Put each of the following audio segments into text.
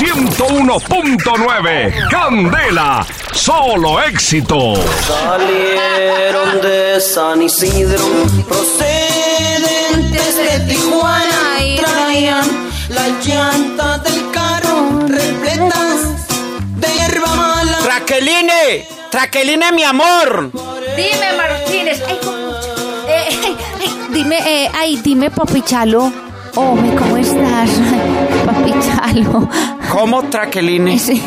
101.9. Candela, solo éxito. Salieron de San Isidro, procedentes de Tijuana y traían las llantas del carro repletas de hierba mala. Traqueline, Traqueline, mi amor. Dime, Martínez. Ay, eh, ay, dime, eh, ay, dime, papi Chalo. Hombre, ¿cómo estás? Chalo. ¿Cómo, Traqueline? Sí.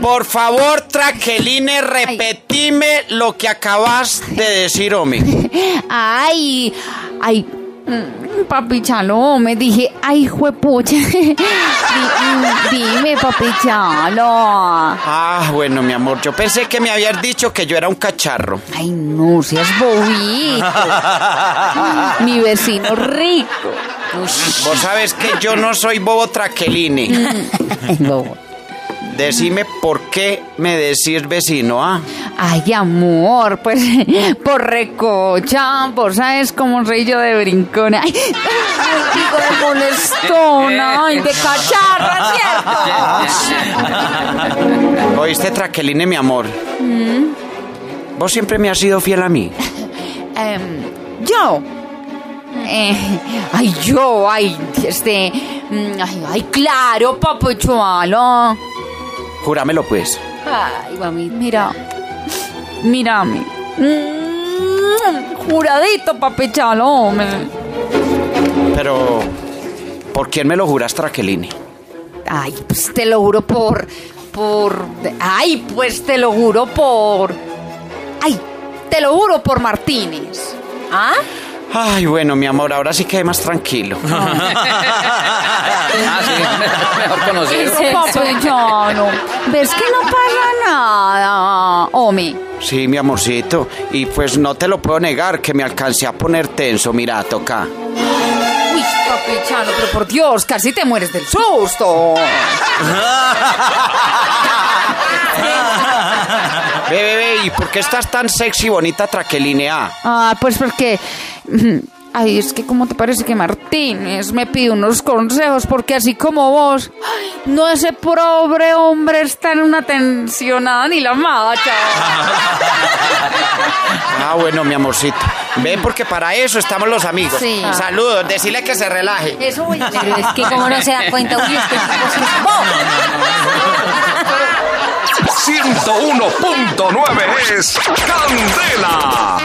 Por favor, Traqueline, repetime lo que acabas de decir, hombre. Ay, ay, mm, papi Chalo, me dije, ay, juepucha. Mm, Dime, papi Chalo. Ah, bueno, mi amor, yo pensé que me habías dicho que yo era un cacharro. Ay, no seas bobito. Mi vecino rico. Vos sabes que yo no soy bobo Traqueline. Ay, bobo. Decime por qué me decís vecino, ¿ah? Ay, amor, pues por recocha, por sabes cómo soy yo de brincona. Ay, digo de molestona, ay, de cacharra, ¿cierto? ¿Oíste, Traqueline, mi amor? Mm. Vos siempre me has sido fiel a mí. Em, yo. Eh, ay, yo, ay, este. mm, Ay, ay, claro, papuchualo. Júramelo, pues. Ay, mami, mira. Mírame. Mm, Juradito, papechalo. Pero, ¿por quién me lo juras, Traqueline? Ay, pues te lo juro por. por. Ay, pues te lo juro por. Ay, te lo juro por Martínez. ¿Ah? Ay, bueno, mi amor, ahora sí quedé más tranquilo. Ah, sí, mejor conocido. Papechalo. ¿Ves que no pasa nada, hombre? Sí, mi amorcito. Y pues no te lo puedo negar que me alcancé a poner tenso. Mira, toca. Uy, papechalo, pero por Dios, casi te mueres del susto. Ve, ve, ve, ¿y por qué estás tan sexy, bonita, Traqueline? Ah, Ah, pues porque. Ay, es que ¿cómo te parece que Martínez me pide unos consejos? Porque así como vos, no ese pobre hombre está en una tensionada ni la macha. Ah, bueno, mi amorcito. Ve, porque para eso estamos los amigos. Sí. Saludos, decirle que se relaje. Eso voy a Pero es que como no se da cuenta, uy, este tipo sí es bobo. 101.9 es Candela.